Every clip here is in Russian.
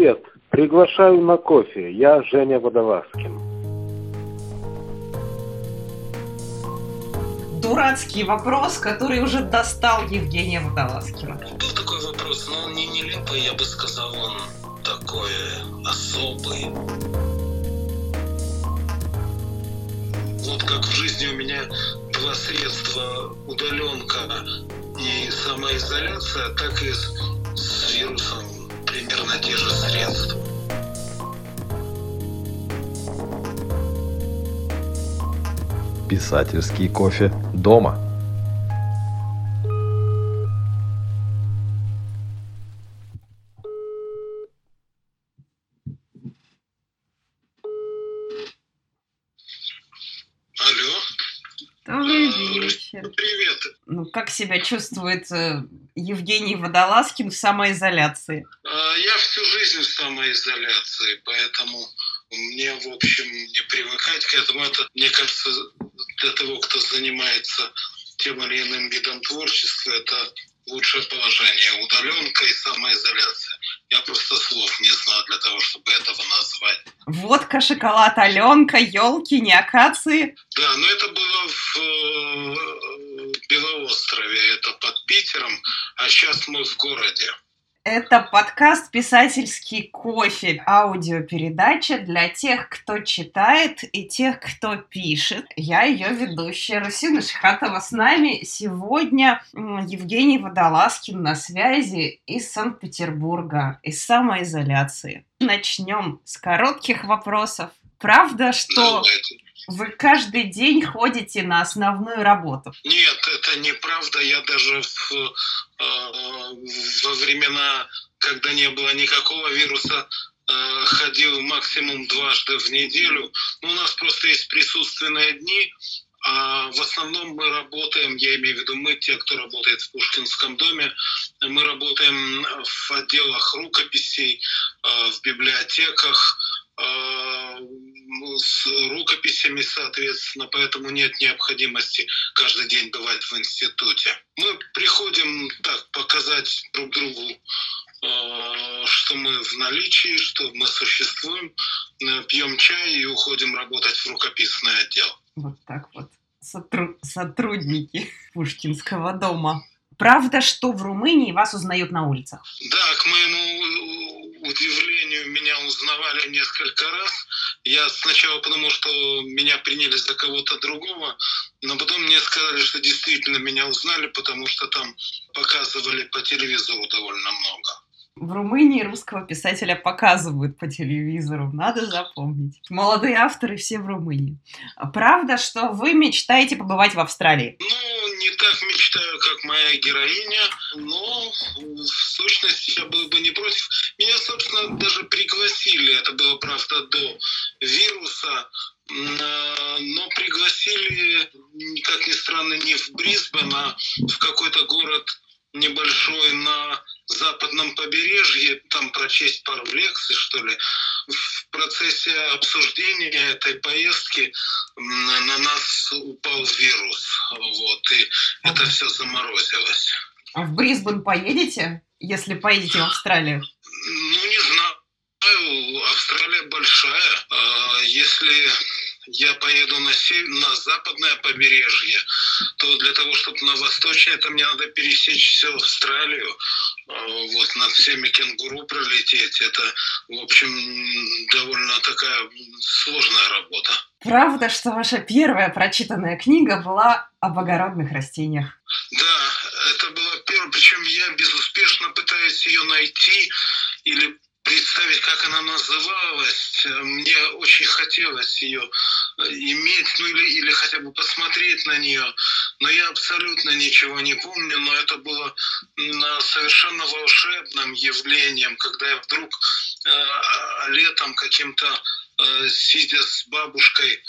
Привет, приглашаю на кофе. Я Женя Водолазкин. Дурацкий вопрос, который уже достал Евгения Водолазкина. Был такой вопрос, но он не нелепый, я бы сказал, он такой особый. Вот как в жизни у меня два средства, удаленка и самоизоляция, так и с, с вирусом примерно те же средства. Писательский кофе дома. Как себя чувствует э, Евгений Водолазкин в самоизоляции? А, Я всю жизнь в самоизоляции, поэтому мне, в общем, не привыкать к этому. Это, мне кажется, для того, кто занимается тем или иным видом творчества, это лучшее положение. Удаленка и самоизоляция. Я просто слов не знаю для того, чтобы этого назвать. Водка, шоколад, Аленка, елки, не акации. Да, но это было в Белоострове, это под Питером, а сейчас мы в городе. Это подкаст «Писательский кофе», аудиопередача для тех, кто читает и тех, кто пишет. Я ее ведущая Русина Шихатова с нами. Сегодня Евгений Водолазкин на связи из Санкт-Петербурга, из самоизоляции. Начнем с коротких вопросов. Правда, что Давайте. Вы каждый день ходите на основную работу? Нет, это неправда. Я даже в, э, во времена, когда не было никакого вируса, э, ходил максимум дважды в неделю. Но у нас просто есть присутственные дни, а в основном мы работаем, я имею в виду мы, те, кто работает в Пушкинском доме, мы работаем в отделах рукописей, э, в библиотеках, э, ну, с рукописями, соответственно, поэтому нет необходимости каждый день бывать в институте. Мы приходим так показать друг другу, э, что мы в наличии, что мы существуем, э, пьем чай и уходим работать в рукописный отдел. Вот так вот. Сотру- сотрудники Пушкинского дома. Правда, что в Румынии вас узнают на улицах? Да, к моему удивлению, меня узнавали несколько раз. Я сначала подумал, что меня приняли за кого-то другого, но потом мне сказали, что действительно меня узнали, потому что там показывали по телевизору довольно много. В Румынии русского писателя показывают по телевизору, надо запомнить. Молодые авторы все в Румынии. Правда, что вы мечтаете побывать в Австралии? Ну, не так мечтаю, как моя героиня, но в сущности я был бы не против. Меня, собственно, даже пригласили, это было, правда, до вируса, э, но пригласили, как ни странно, не в Брисбен, а в какой-то город небольшой на западном побережье, там прочесть пару лекций, что ли. В процессе обсуждения этой поездки на нас упал вирус, вот, и это все заморозилось. А в Брисбен поедете, если поедете в Австралию? Ну, не знаю, Австралия большая. А Если я поеду на, сев- на западное побережье, то для того, чтобы на восточное, то мне надо пересечь всю Австралию, а, вот над всеми кенгуру пролететь. Это, в общем, довольно такая сложная работа. Правда, что ваша первая прочитанная книга была об огородных растениях? Да, это было первое, причем я безуспешно пытаюсь ее найти или представить, как она называлась. Мне очень хотелось ее иметь, ну или, или хотя бы посмотреть на нее, но я абсолютно ничего не помню, но это было м, совершенно волшебным явлением, когда я вдруг э, летом каким-то э, сидя с бабушкой, э,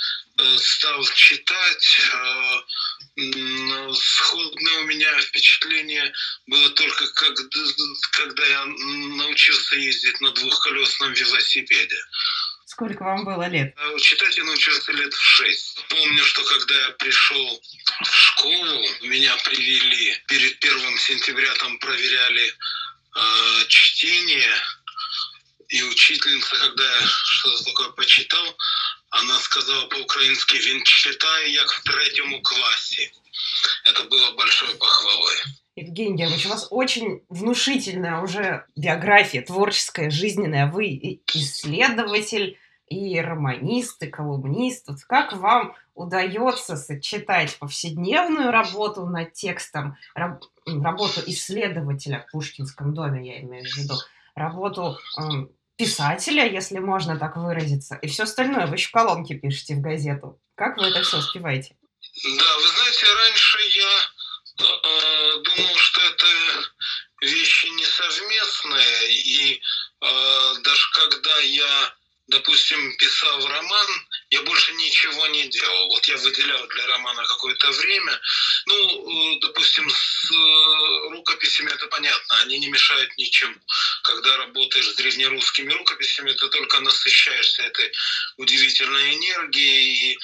стал читать. э, Сходное у меня впечатление было только когда, когда я научился ездить на двухколесном велосипеде. Сколько вам было лет? А Читать я научился лет в шесть. Помню, что когда я пришел в школу, меня привели перед первым сентября, там проверяли э, чтение. и учительница, когда я что-то такое почитал, она сказала по-украински «Він читає, як в третьем классе». Это было большой похвалой. Евгений Георгиевич, у вас очень внушительная уже биография, творческая, жизненная. Вы исследователь, и романист, и колумнист. Вот как вам удается сочетать повседневную работу над текстом, раб, работу исследователя в Пушкинском доме, я имею в виду, работу э, писателя, если можно так выразиться, и все остальное. Вы еще колонки пишете в газету. Как вы это все успеваете? Да, вы знаете, раньше я э, думал, что это вещи несовместные, и э, даже когда я допустим, писал роман, я больше ничего не делал. Вот я выделял для романа какое-то время. Ну, э, допустим, с э, рукописями это понятно, они не мешают ничему. Когда работаешь с древнерусскими рукописями, ты только насыщаешься этой удивительной энергией, и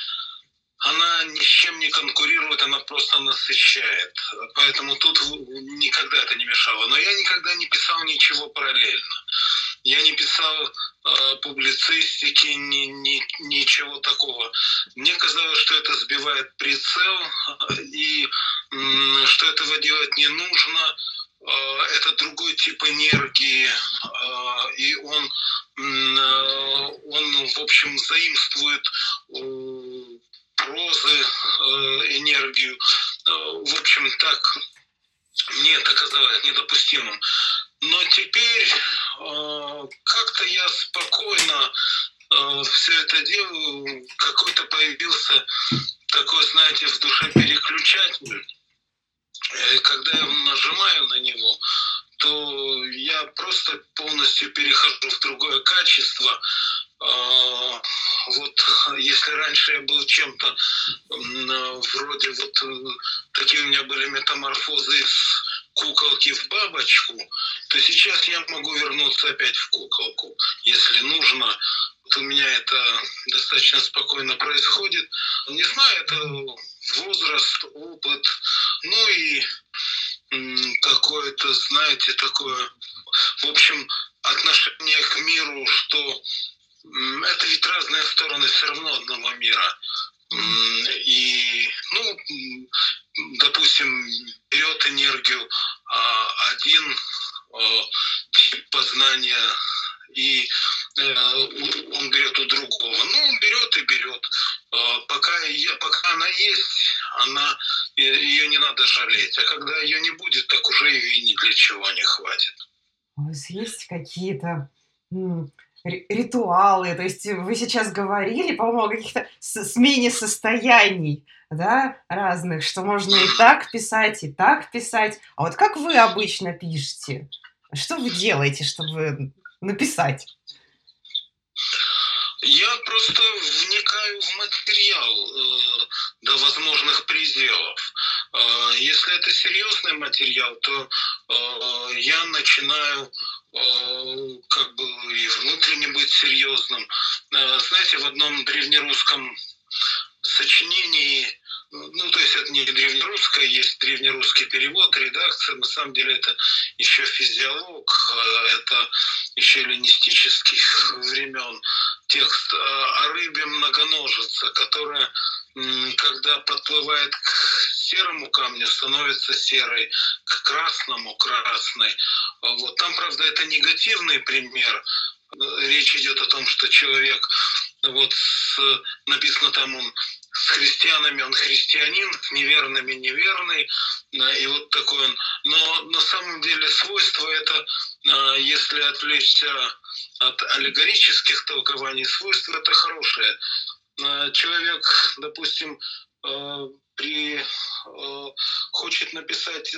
она ни с чем не конкурирует, она просто насыщает. Поэтому тут никогда это не мешало. Но я никогда не писал ничего параллельно. Я не писал э, публицистики, ни, ни, ничего такого. Мне казалось, что это сбивает прицел, и э, что этого делать не нужно. Э, это другой тип энергии, э, и он, э, он, в общем, заимствует прозы э, энергию. Э, в общем, так мне это казалось недопустимым. Но теперь э, как-то я спокойно э, все это делаю. Какой-то появился такой, знаете, в душе переключатель. И когда я нажимаю на него, то я просто полностью перехожу в другое качество. А, вот если раньше я был чем-то вроде вот э, такие у меня были метаморфозы из куколки в бабочку, то сейчас я могу вернуться опять в куколку, если нужно. Вот у меня это достаточно спокойно происходит. Не знаю, это возраст, опыт, ну и какое-то, знаете, такое, в общем, отношение к миру, что это ведь разные стороны все равно одного мира. И, ну, допустим, берет энергию а, один а, тип познания, и э, он берет у другого. Ну, берет и берет. А, пока, я, пока она есть, она, ее не надо жалеть. А когда ее не будет, так уже ее ни для чего не хватит. У вас есть какие-то ритуалы, то есть вы сейчас говорили, по-моему, о каких-то смене состояний, да, разных, что можно и так писать, и так писать. А вот как вы обычно пишете? Что вы делаете, чтобы написать? Я просто вникаю в материал э, до возможных пределов. Э, если это серьезный материал, то э, я начинаю э, как и внутренне быть серьезным. Э, знаете, в одном древнерусском сочинении ну, то есть это не древнерусское, есть древнерусский перевод, редакция. На самом деле это еще физиолог, э, это еще эллинистических времен текст о рыбе многоножица, которая, когда подплывает к серому камню, становится серой, к красному – красной. Вот там, правда, это негативный пример. Речь идет о том, что человек вот написано там он с христианами он христианин, с неверными неверный, и вот такой он. Но на самом деле свойство это, а, если отвлечься от аллегорических толкований, свойство это хорошее. А, человек, допустим, при, хочет написать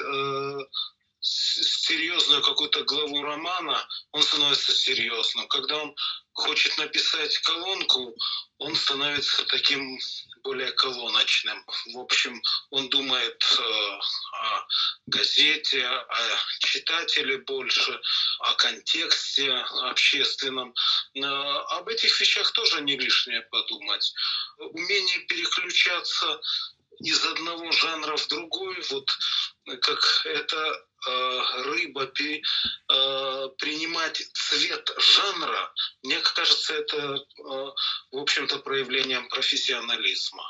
серьезную какую-то главу романа, он становится серьезным. Когда он хочет написать колонку, он становится таким более колоночным. В общем, он думает э, о газете, о читателе больше, о контексте общественном. Э, об этих вещах тоже не лишнее подумать. Умение переключаться из одного жанра в другой, вот как это э, рыба пи, э, принимать цвет жанра, мне кажется, это, э, в общем-то, проявлением профессионализма.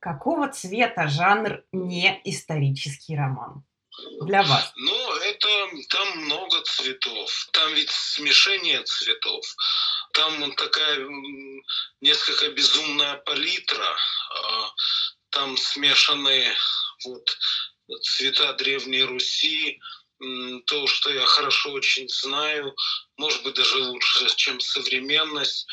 Какого цвета жанр не исторический роман? для вас? Ну, это там много цветов. Там ведь смешение цветов. Там такая несколько безумная палитра. А, там смешаны вот цвета Древней Руси, то, что я хорошо очень знаю, может быть, даже лучше, чем современность.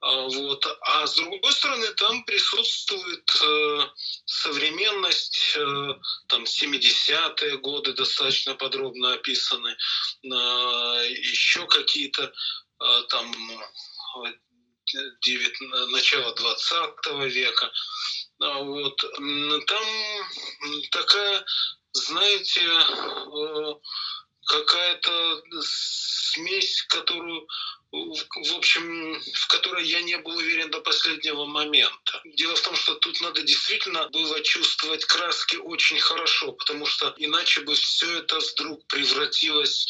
А, вот. А с другой стороны, там присутствует э, современность, э, там 70-е годы достаточно подробно описаны, э, еще какие-то э, там 9, начало 20 века. А, вот. Там такая, знаете, э, какая-то смесь, которую в общем, в которой я не был уверен до последнего момента. Дело в том, что тут надо действительно было чувствовать краски очень хорошо, потому что иначе бы все это вдруг превратилось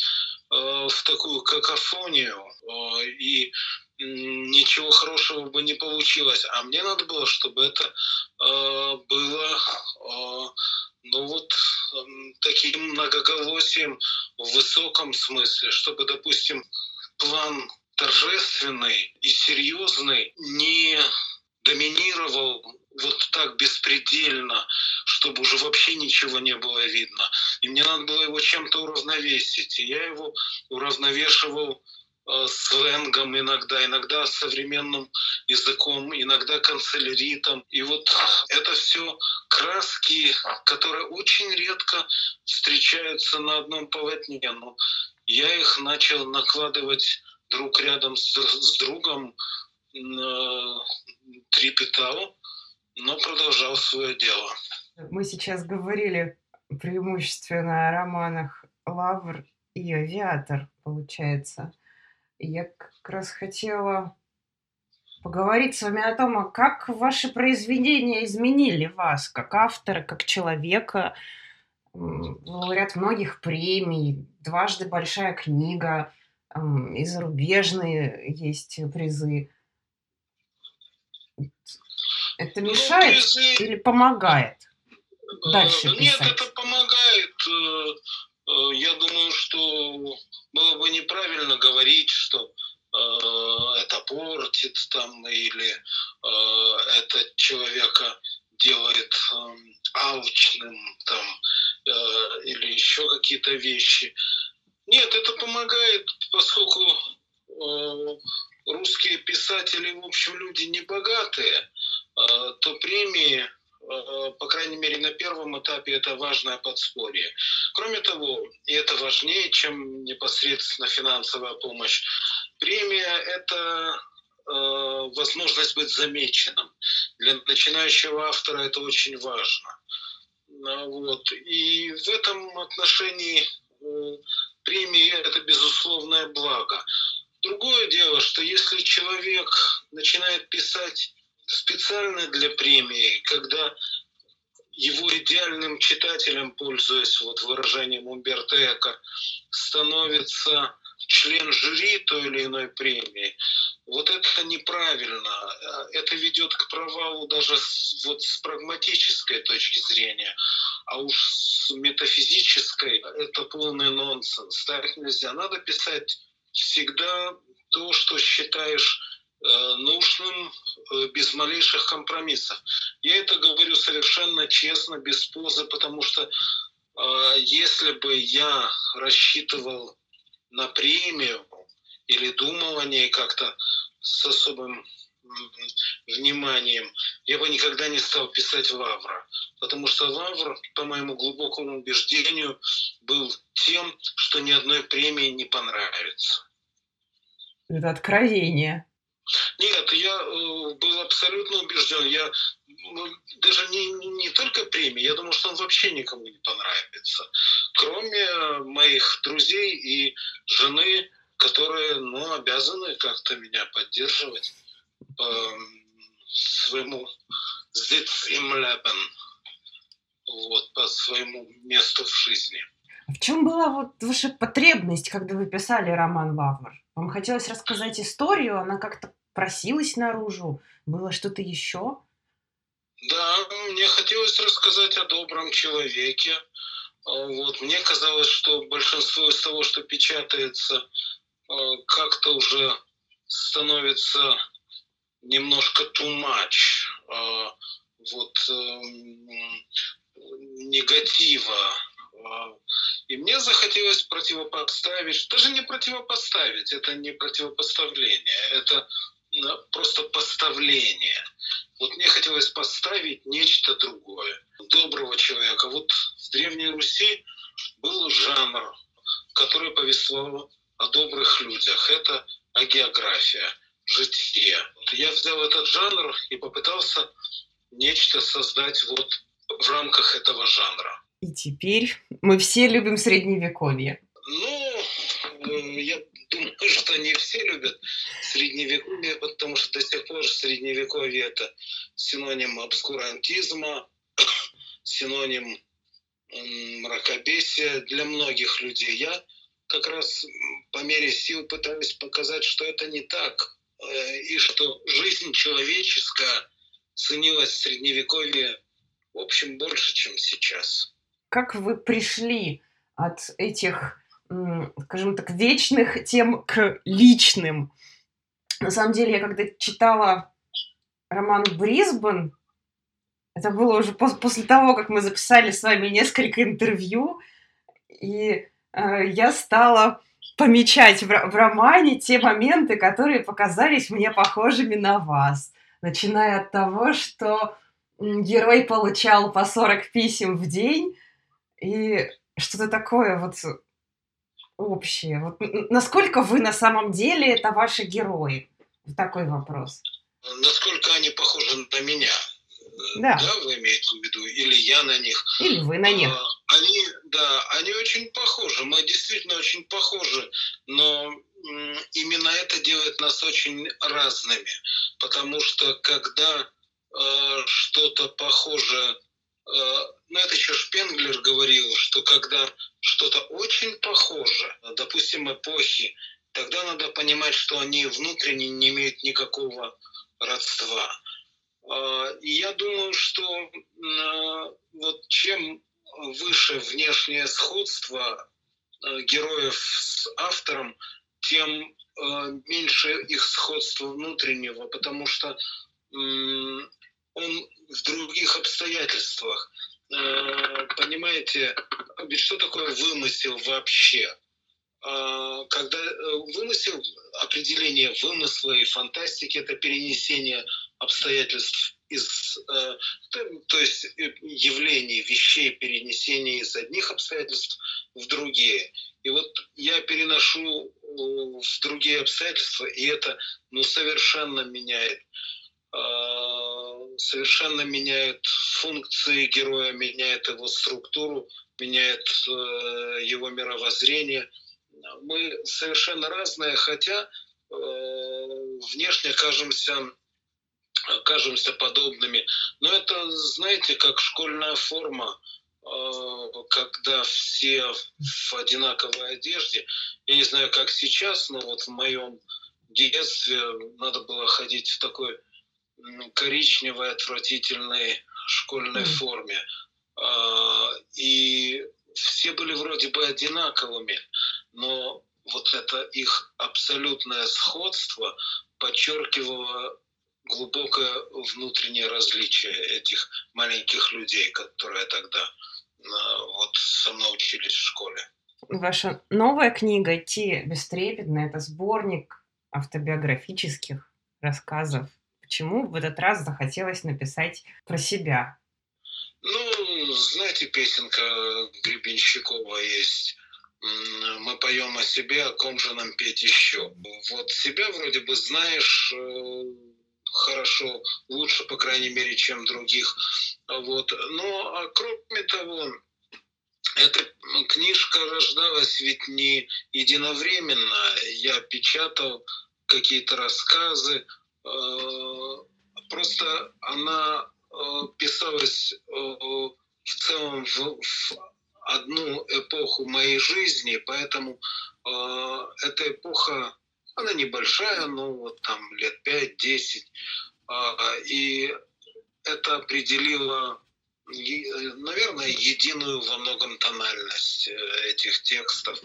э, в такую какофонию, э, и ничего хорошего бы не получилось. А мне надо было, чтобы это э, было э, ну вот э, таким многоголосием в высоком смысле, чтобы, допустим, план торжественный и серьезный не доминировал вот так беспредельно, чтобы уже вообще ничего не было видно. И мне надо было его чем-то уравновесить. И я его уравновешивал сленгом иногда, иногда современным языком, иногда канцеляритом. И вот это все краски, которые очень редко встречаются на одном полотне. Но я их начал накладывать друг рядом с, с другом, э, трепетал, но продолжал свое дело. Мы сейчас говорили преимущественно о романах «Лавр» и «Авиатор», получается. Я как раз хотела поговорить с вами о том, а как ваши произведения изменили вас, как автора, как человека, лауреат многих премий, дважды большая книга, и зарубежные есть призы. Это ну, мешает ну, призы... или помогает дальше писать? Нет, это помогает. Э, э, я думаю, что было бы неправильно говорить, что э, это портит там или это человека делает эм, алчным там или еще какие-то вещи. Нет, это помогает, поскольку э, русские писатели, в общем, люди не богатые, э, то премии, э, по крайней мере, на первом этапе это важное подспорье. Кроме того, и это важнее, чем непосредственно финансовая помощь, премия – это э, возможность быть замеченным. Для начинающего автора это очень важно. Э, вот. И в этом отношении э, премии – это безусловное благо. Другое дело, что если человек начинает писать специально для премии, когда его идеальным читателем, пользуясь вот выражением Умберто Эко, становится член жюри той или иной премии, вот это неправильно. Это ведет к провалу даже с, вот с прагматической точки зрения. А уж с метафизической это полный нонсенс. Так нельзя. Надо писать всегда то, что считаешь нужным э, без малейших компромиссов. Я это говорю совершенно честно, без позы, потому что э, если бы я рассчитывал на премию или думал о ней как-то с особым вниманием, я бы никогда не стал писать Лавра. Потому что Лавр, по моему глубокому убеждению, был тем, что ни одной премии не понравится. Это откровение. Нет, я э, был абсолютно убежден. Я ну, даже не, не только премии, я думал, что он вообще никому не понравится. Кроме моих друзей и жены, которые ну, обязаны как-то меня поддерживать по своему Sitz im Leben. вот, по своему месту в жизни. В чем была вот ваша потребность, когда вы писали роман «Лавр»? Вам хотелось рассказать историю, она как-то просилась наружу? Было что-то еще? Да, мне хотелось рассказать о добром человеке. А, вот. Мне казалось, что большинство из того, что печатается, а, как-то уже становится немножко too much. А, вот эм, негатива. И мне захотелось противопоставить, даже не противопоставить, это не противопоставление, это просто поставление. Вот мне хотелось поставить нечто другое, доброго человека. Вот в Древней Руси был жанр, который повествовал о добрых людях. Это агеография, житие. Я взял этот жанр и попытался нечто создать вот в рамках этого жанра. И теперь мы все любим средневековье. Ну, э, я думаю, что не все любят средневековье, потому что до сих пор средневековье это синоним обскурантизма, синоним мракобесия для многих людей. Я как раз по мере сил пытаюсь показать, что это не так, э, и что жизнь человеческая ценилась в средневековье, в общем, больше, чем сейчас. Как вы пришли от этих скажем так, вечных тем к личным. На самом деле, я когда читала роман «Брисбен», это было уже пос- после того, как мы записали с вами несколько интервью, и э, я стала помечать в, в романе те моменты, которые показались мне похожими на вас. Начиная от того, что герой получал по 40 писем в день, и что-то такое вот общее? Вот насколько вы на самом деле это ваши герои? Такой вопрос. Насколько они похожи на меня? Да. да, вы имеете в виду? Или я на них? Или вы на них? А, они, да, они очень похожи. Мы действительно очень похожи, но именно это делает нас очень разными. Потому что когда э, что-то похоже Э, ну, это еще Шпенглер говорил, что когда что-то очень похоже, допустим, эпохи, тогда надо понимать, что они внутренне не имеют никакого родства. Э, и я думаю, что э, вот чем выше внешнее сходство героев с автором, тем меньше их сходства внутреннего, потому что он в других обстоятельствах. Э, понимаете, ведь что такое вымысел вообще? А, когда э, вымысел, определение вымысла и фантастики – это перенесение обстоятельств из, э, то есть явлений, вещей, перенесение из одних обстоятельств в другие. И вот я переношу в другие обстоятельства, и это ну, совершенно меняет совершенно меняет функции героя, меняет его структуру, меняет э, его мировоззрение. Мы совершенно разные, хотя э, внешне кажемся, кажемся подобными. Но это, знаете, как школьная форма, э, когда все в одинаковой одежде. Я не знаю, как сейчас, но вот в моем детстве надо было ходить в такой коричневой отвратительной школьной форме. А, и все были вроде бы одинаковыми, но вот это их абсолютное сходство подчеркивало глубокое внутреннее различие этих маленьких людей, которые тогда а, вот со мной учились в школе. Ваша новая книга «Идти бестрепетно» — это сборник автобиографических рассказов Почему в этот раз захотелось написать про себя? Ну, знаете, песенка Гребенщикова есть. Мы поем о себе, о ком же нам петь еще. Вот себя вроде бы знаешь э, хорошо, лучше, по крайней мере, чем других. Вот. Ну, а кроме того, эта книжка рождалась ведь не единовременно. Я печатал какие-то рассказы, просто она э, писалась э, в целом в, в одну эпоху моей жизни, поэтому э, эта эпоха, она небольшая, ну вот там лет 5-10, э, и это определило, наверное, единую во многом тональность э, этих текстов.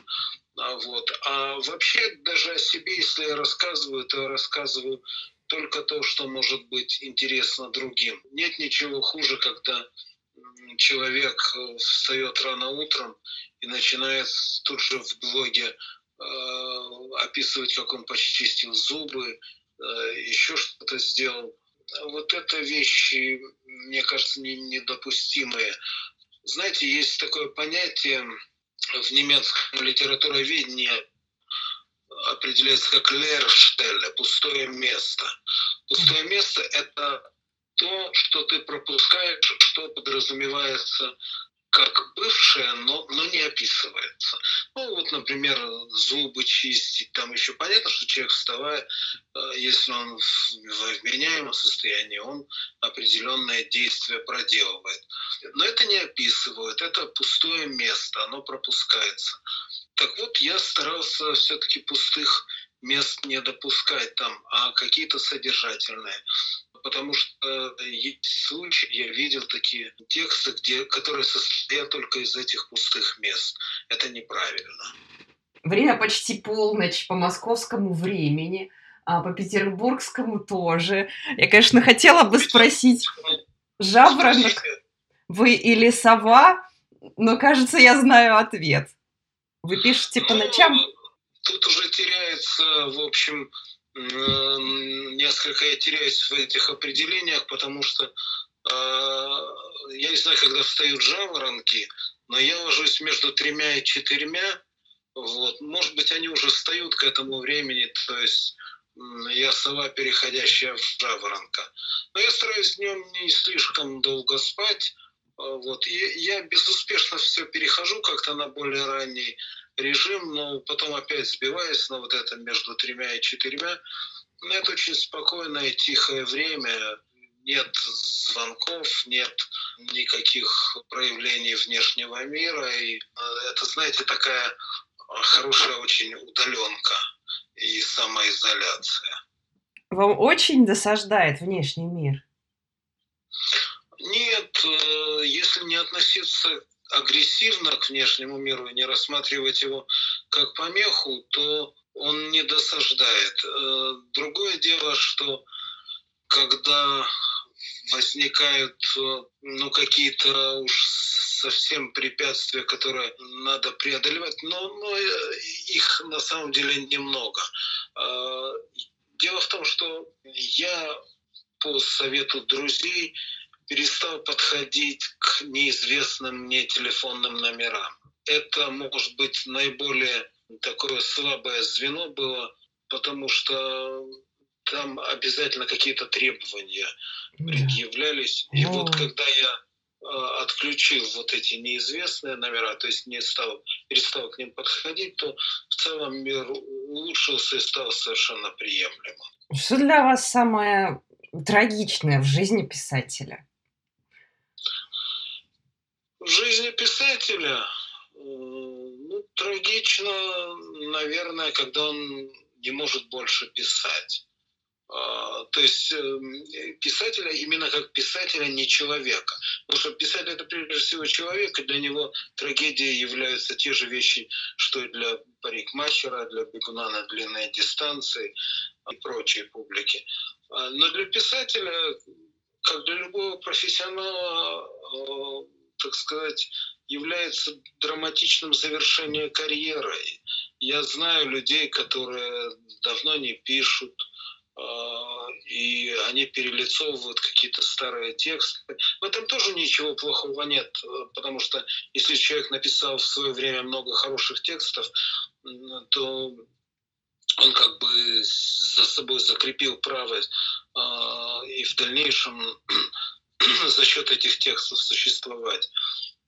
А вот. А вообще даже о себе, если я рассказываю, то я рассказываю только то, что может быть интересно другим. Нет ничего хуже, когда человек э, встает рано утром и начинает тут же в блоге э, описывать, как он почистил зубы, э, еще что-то сделал. Вот это вещи, мне кажется, не, недопустимые. Знаете, есть такое понятие в немецком литературоведении определяется как лерштеле, пустое место. Пустое место – это то, что ты пропускаешь, что подразумевается как бывшее, но, но не описывается. Ну вот, например, зубы чистить, там еще понятно, что человек вставая, э, если он в вменяемом состоянии, он определенное действие проделывает. Но это не описывают, это пустое место, оно пропускается. Так вот, я старался все-таки пустых мест не допускать там, а какие-то содержательные потому что есть случаи, я видел такие тексты, где, которые состоят только из этих пустых мест. Это неправильно. Время почти полночь по московскому времени, а по петербургскому тоже. Я, конечно, хотела бы спросить, жаворонок вы или сова, но, кажется, я знаю ответ. Вы пишете по ночам? Ну, тут уже теряется, в общем, несколько я теряюсь в этих определениях, потому что э, я не знаю, когда встают жаворонки, но я ложусь между тремя и четырьмя. Вот. Может быть, они уже встают к этому времени, то есть я сова, переходящая в жаворонка. Но я стараюсь днем не слишком долго спать. Вот. И я безуспешно все перехожу как-то на более ранний режим, но потом опять сбиваюсь на вот это между тремя и четырьмя. Но это очень спокойное, тихое время, нет звонков, нет никаких проявлений внешнего мира. И э, это, знаете, такая хорошая очень удаленка и самоизоляция. Вам очень досаждает внешний мир? Нет, э, если не относиться агрессивно к внешнему миру и не рассматривать его как помеху, то он не досаждает. Э, другое дело, что когда возникают ну, какие-то уж совсем препятствия, которые надо преодолевать, но, но их на самом деле немного. Э, дело в том, что я по совету друзей перестал подходить к неизвестным мне телефонным номерам. Это, может быть, наиболее такое слабое звено было, потому что там обязательно какие-то требования предъявлялись. И вот ну. когда я а, отключил вот эти неизвестные номера, то есть не стал, перестал к ним подходить, то в целом мир улучшился и стал совершенно приемлемым. Что для вас самое трагичное в жизни писателя? В жизни писателя ну, трагично, наверное, когда он не может больше писать. А, то есть эм, писателя именно как писателя, не человека. Потому что писатель это прежде всего человек, и для него трагедией являются те же вещи, что и для парикмахера, для бегуна на длинной дистанции и прочей публики. А, но для писателя, как для любого профессионала, э, так сказать, является драматичным завершением карьеры. Я знаю людей, которые давно не пишут, а, и они перелицовывают какие-то старые тексты. В этом тоже ничего плохого нет, потому что если человек написал в свое время много хороших текстов, то он как бы за собой закрепил право э, и в дальнейшем за счет этих текстов существовать.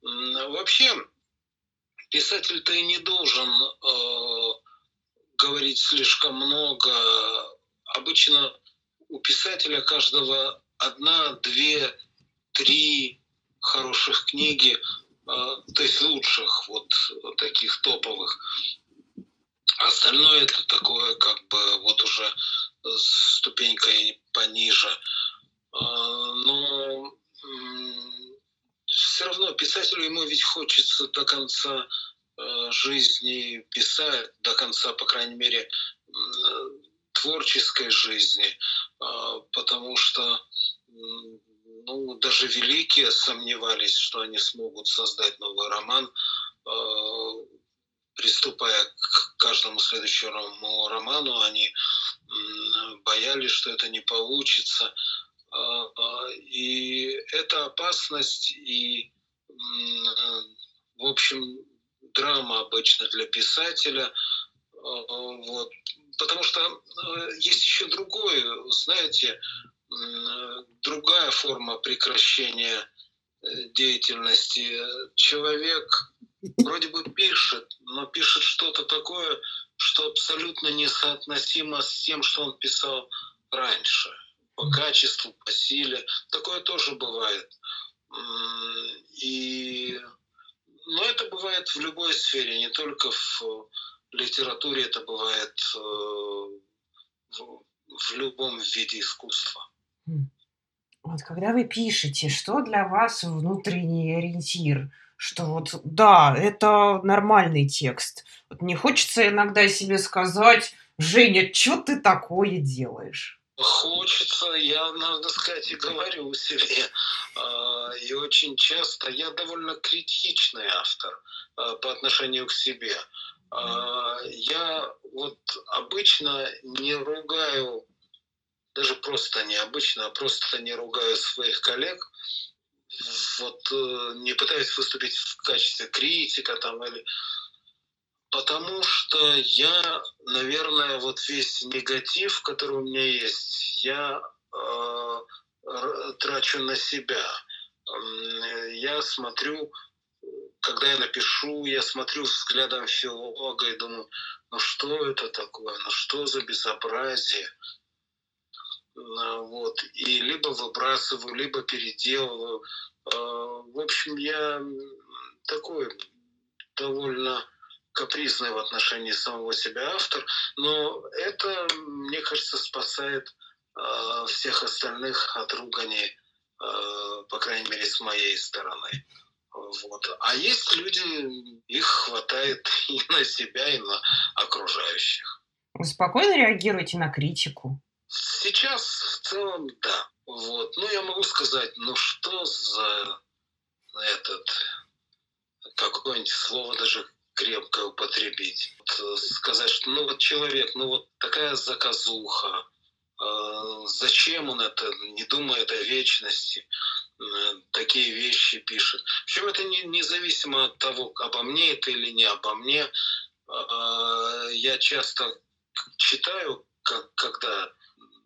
Вообще, писатель-то и не должен э, говорить слишком много. Обычно у писателя каждого одна, две, три хороших книги, то есть лучших, вот таких топовых. Остальное это такое, как бы, вот уже ступенькой пониже. Но все равно писателю ему ведь хочется до конца э, жизни писать, до конца, по крайней мере, творческой жизни, а, потому что ну, даже великие сомневались, что они смогут создать новый роман, а, приступая к каждому следующему роману, они боялись, что это не получится. А, и это опасность и, в общем, драма обычно для писателя. А, вот. Потому что есть еще другое, знаете, другая форма прекращения э, деятельности. Человек вроде бы пишет, но пишет что-то такое, что абсолютно несоотносимо с тем, что он писал раньше по качеству, по силе. Такое тоже бывает. И, но это бывает в любой сфере, не только в литературе, это бывает э, в, любом виде искусства. Вот когда вы пишете, что для вас внутренний ориентир? Что вот, да, это нормальный текст. Вот не хочется иногда себе сказать, Женя, что ты такое делаешь? Хочется, я, надо сказать, и говорю себе. А, и очень часто я довольно критичный автор а, по отношению к себе. А, я вот обычно не ругаю, даже просто необычно, а просто не ругаю своих коллег, вот э, не пытаюсь выступить в качестве критика там или Потому что я, наверное, вот весь негатив, который у меня есть, я э, трачу на себя. Я смотрю, когда я напишу, я смотрю взглядом филолога и думаю, ну что это такое, ну что за безобразие. Вот. И либо выбрасываю, либо переделываю. Э, в общем, я такой довольно капризный в отношении самого себя автор, но это, мне кажется, спасает э, всех остальных от ругани, э, по крайней мере, с моей стороны. Вот. А есть люди, их хватает и на себя, и на окружающих. Вы спокойно реагируете на критику? Сейчас в целом да. Вот. Ну, я могу сказать, ну что за этот какое-нибудь слово даже крепко употребить. Вот, э, сказать, что ну вот человек, ну вот такая заказуха, э, зачем он это, не думает о вечности, э, такие вещи пишет. Причем это не, независимо от того, обо мне это или не обо мне. Э, я часто читаю, как, когда,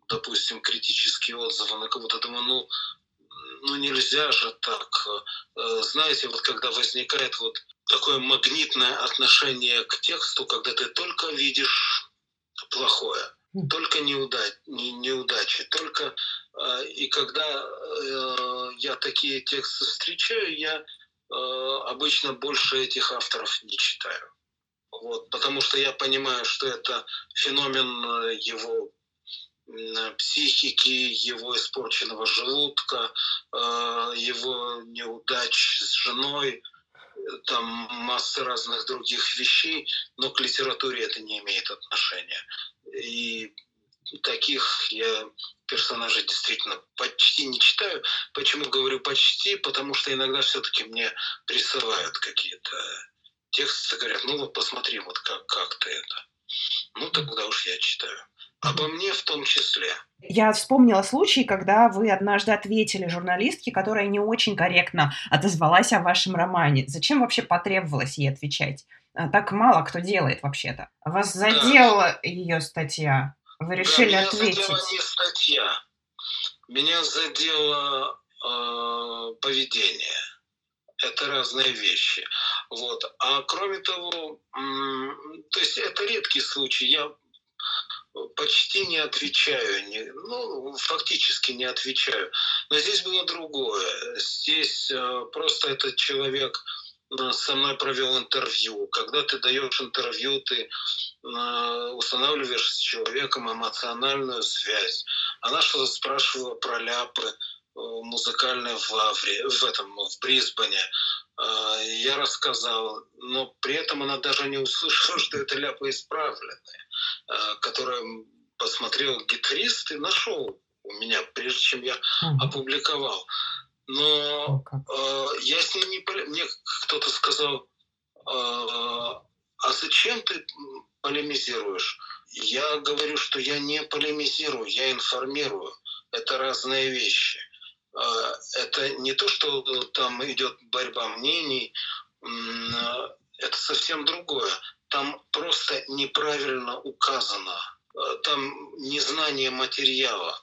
допустим, критические отзывы на кого-то, думаю, ну, ну нельзя же так. Знаете, вот когда возникает вот такое магнитное отношение к тексту, когда ты только видишь плохое, только неудач, не, неудачи, только э, и когда э, я такие тексты встречаю, я э, обычно больше этих авторов не читаю. Вот, потому что я понимаю, что это феномен э, его психики, его испорченного желудка, э, его неудач с женой, там масса разных других вещей, но к литературе это не имеет отношения. И таких я персонажей действительно почти не читаю. Почему говорю почти? Потому что иногда все-таки мне присылают какие-то тексты, говорят, ну вот посмотри, вот как, как ты это. Ну тогда уж я читаю. Обо мне в том числе. Я вспомнила случай, когда вы однажды ответили журналистке, которая не очень корректно отозвалась о вашем романе. Зачем вообще потребовалось ей отвечать? А, так мало кто делает вообще-то. Вас задела да. ее статья. Вы решили да, меня ответить. Меня задела не статья. Меня задело э, поведение. Это разные вещи. Вот. А кроме того, то есть это редкий случай. Я почти не отвечаю, не, ну, фактически не отвечаю. Но здесь было другое. Здесь э, просто этот человек э, со мной провел интервью. Когда ты даешь интервью, ты э, устанавливаешь с человеком эмоциональную связь. Она что-то спрашивала про ляпы э, музыкальные в, Авре, в этом в Брисбене. Э, я рассказал, но при этом она даже не услышала, что это ляпы исправленные. Э, которое посмотрел гитарист и нашел у меня, прежде чем я опубликовал. Но э, я с ним не... Мне кто-то сказал, а зачем ты полемизируешь? Я говорю, что я не полемизирую, я информирую. Это разные вещи. Э, это не то, что там идет борьба мнений, это совсем другое там просто неправильно указано, э, там незнание материала.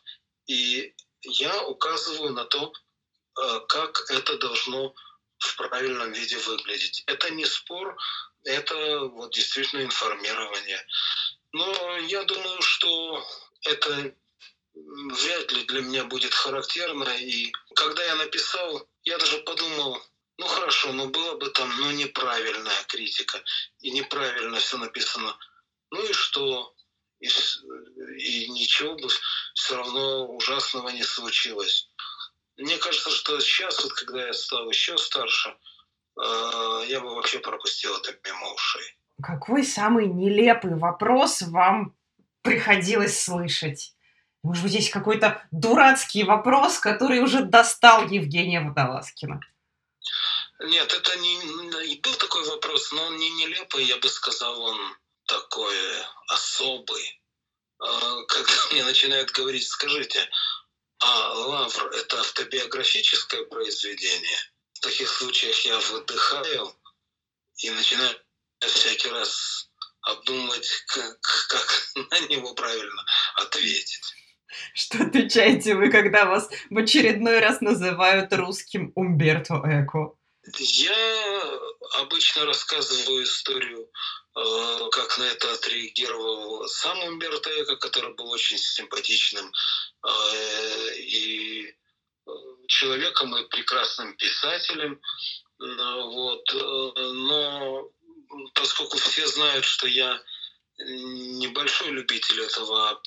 И я указываю на то, э, как это должно в правильном виде выглядеть. Это не спор, это вот действительно информирование. Но я думаю, что это вряд ли для меня будет характерно. И когда я написал, я даже подумал, ну хорошо, но было бы там, ну неправильная критика, и неправильно все написано. Ну и что? И, и ничего бы все равно ужасного не случилось. Мне кажется, что сейчас, вот когда я стал еще старше, э, я бы вообще пропустил это мимо ушей. Какой самый нелепый вопрос вам приходилось слышать? Может быть, есть какой-то дурацкий вопрос, который уже достал Евгения Водолазкина? Нет, это не... Был такой вопрос, но он не нелепый, я бы сказал, он такой особый. А, когда мне начинают говорить, скажите, а «Лавр» — это автобиографическое произведение? В таких случаях я выдыхаю и начинаю всякий раз обдумывать, как, как на него правильно ответить. Что отвечаете вы, когда вас в очередной раз называют русским Умберто Эко? Я обычно рассказываю историю, э, как на это отреагировал сам Умберто Эко, который был очень симпатичным э, и э, человеком и прекрасным писателем. Вот. Но поскольку все знают, что я небольшой любитель этого,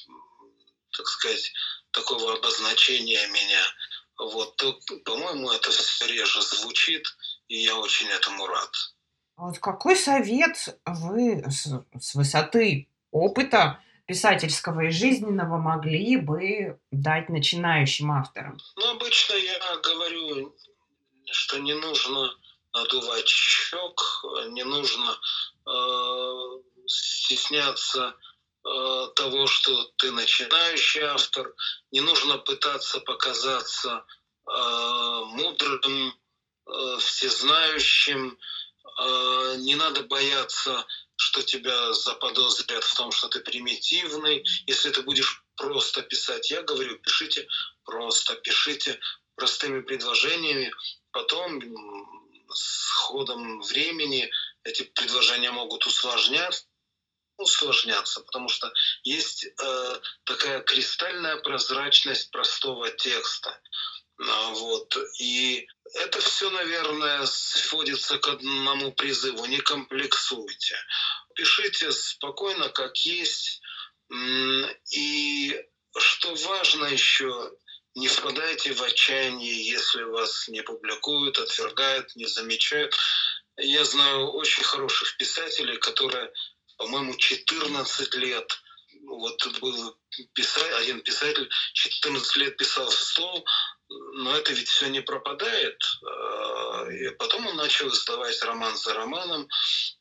так сказать, такого обозначения меня, вот, то, по-моему, это все реже звучит, и я очень этому рад. А вот какой совет вы с, с высоты опыта писательского и жизненного могли бы дать начинающим авторам? Ну, обычно я говорю, что не нужно надувать щек, не нужно э, стесняться того, что ты начинающий автор, не нужно пытаться показаться э, мудрым, Э, всезнающим, э, не надо бояться, что тебя заподозрят в том, что ты примитивный. Если ты будешь просто писать, я говорю, пишите просто, пишите простыми предложениями. Потом с ходом времени эти предложения могут усложняться, усложняться, потому что есть э, такая кристальная прозрачность простого текста. А, вот. И это все, наверное, сводится к одному призыву. Не комплексуйте. Пишите спокойно, как есть. И что важно еще, не впадайте в отчаяние, если вас не публикуют, отвергают, не замечают. Я знаю очень хороших писателей, которые, по-моему, 14 лет вот был писатель, один писатель 14 лет писал стол, но это ведь все не пропадает. А, и потом он начал издавать роман за романом.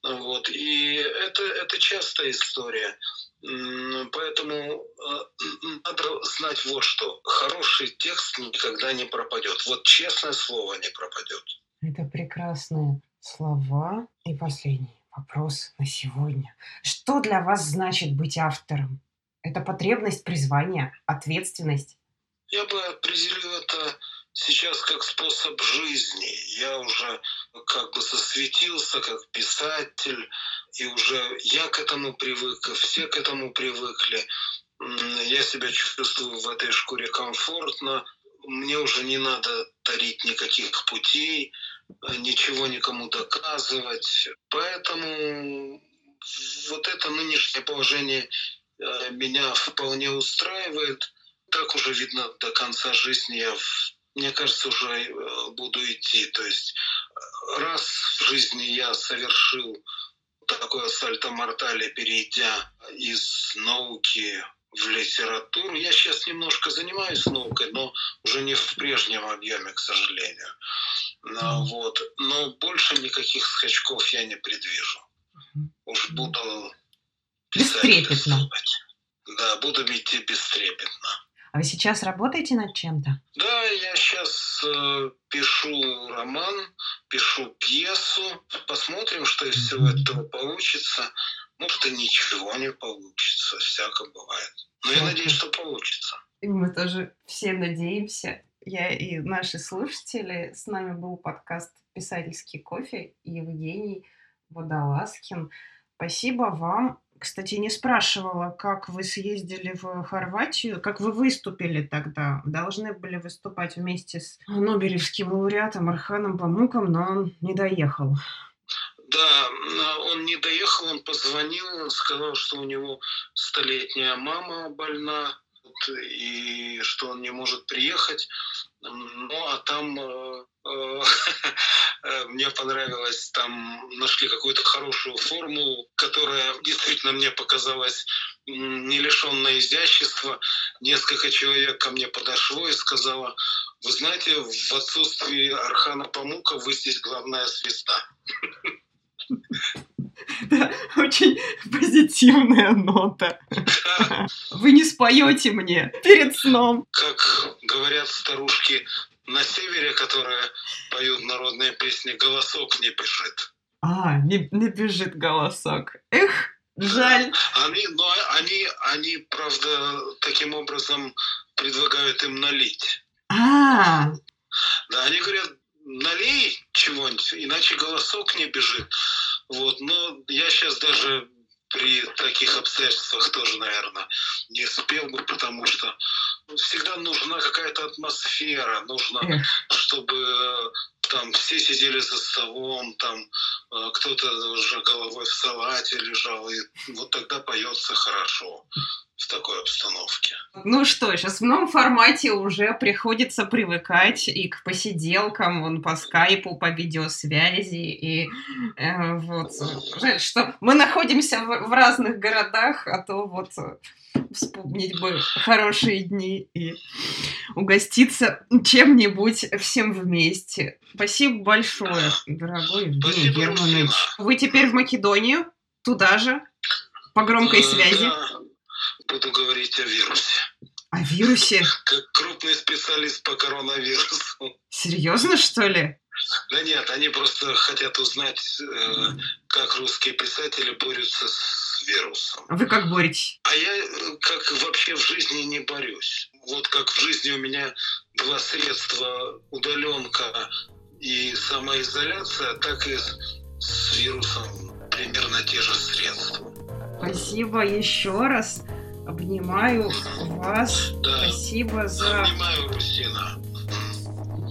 Вот. И это, это частая история. Поэтому а, надо знать вот что. Хороший текст никогда не пропадет. Вот честное слово не пропадет. Это прекрасные слова. И последний вопрос на сегодня. Что для вас значит быть автором? Это потребность, призвание, ответственность? Я бы определил это сейчас как способ жизни. Я уже как бы засветился как писатель, и уже я к этому привык, все к этому привыкли. Я себя чувствую в этой шкуре комфортно. Мне уже не надо тарить никаких путей, ничего никому доказывать. Поэтому вот это нынешнее положение э, меня вполне устраивает. Так уже видно до конца жизни я, мне кажется, уже э, буду идти. То есть э, раз в жизни я совершил такое сальто мортале, перейдя из науки в литературу. Я сейчас немножко занимаюсь наукой, но уже не в прежнем объеме, к сожалению. Вот. но больше никаких скачков я не предвижу. Уж буду писать, Бестрепетно. Да, буду идти бестрепетно. А вы сейчас работаете над чем-то? Да, я сейчас э, пишу роман, пишу пьесу. Посмотрим, что из всего этого получится. Может, и ничего не получится. Всяко бывает. Но я надеюсь, что получится. И мы тоже все надеемся. Я и наши слушатели. С нами был подкаст «Писательский кофе» Евгений Водолазкин. Спасибо вам кстати, не спрашивала, как вы съездили в Хорватию, как вы выступили тогда. Должны были выступать вместе с Нобелевским лауреатом Арханом Памуком, но он не доехал. Да, он не доехал, он позвонил, он сказал, что у него столетняя мама больна, и что он не может приехать. Ну, а там э, э, мне понравилось, там нашли какую-то хорошую формулу, которая действительно мне показалась не лишенная изящества. Несколько человек ко мне подошло и сказала, вы знаете, в отсутствии Архана Памука вы здесь главная звезда. Да, очень позитивная нота. Вы не споете мне перед сном. Как говорят старушки на севере, которые поют народные песни, голосок не бежит. А, не, не бежит голосок. Эх, жаль. Они, но они, они, правда, таким образом предлагают им налить. А. Да, они говорят, налей чего-нибудь, иначе голосок не бежит. Вот, но я сейчас даже при таких обстоятельствах тоже, наверное, не спел бы, потому что всегда нужна какая-то атмосфера, нужно, чтобы там все сидели за столом, там э, кто-то уже головой в салате лежал, и вот тогда поется хорошо в обстановке. Ну что, сейчас в новом формате уже приходится привыкать и к посиделкам, он по скайпу, по видеосвязи, и э, вот, жаль, что мы находимся в, в разных городах, а то вот вспомнить бы хорошие дни и угоститься чем-нибудь всем вместе. Спасибо большое, дорогой Евгений Германович. Вы теперь в Македонию? Туда же? По громкой э, связи? Буду говорить о вирусе. О вирусе? Как крупный специалист по коронавирусу. Серьезно, что ли? Да нет, они просто хотят узнать, э, как русские писатели борются с вирусом. А вы как боретесь? А я как вообще в жизни не борюсь. Вот как в жизни у меня два средства удаленка и самоизоляция, так и с вирусом примерно те же средства. Спасибо еще раз. Обнимаю вас. Да. Спасибо за... Обнимаю, Рустина.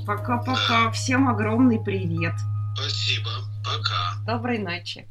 Пока-пока. Да. Всем огромный привет. Спасибо. Пока. Доброй ночи.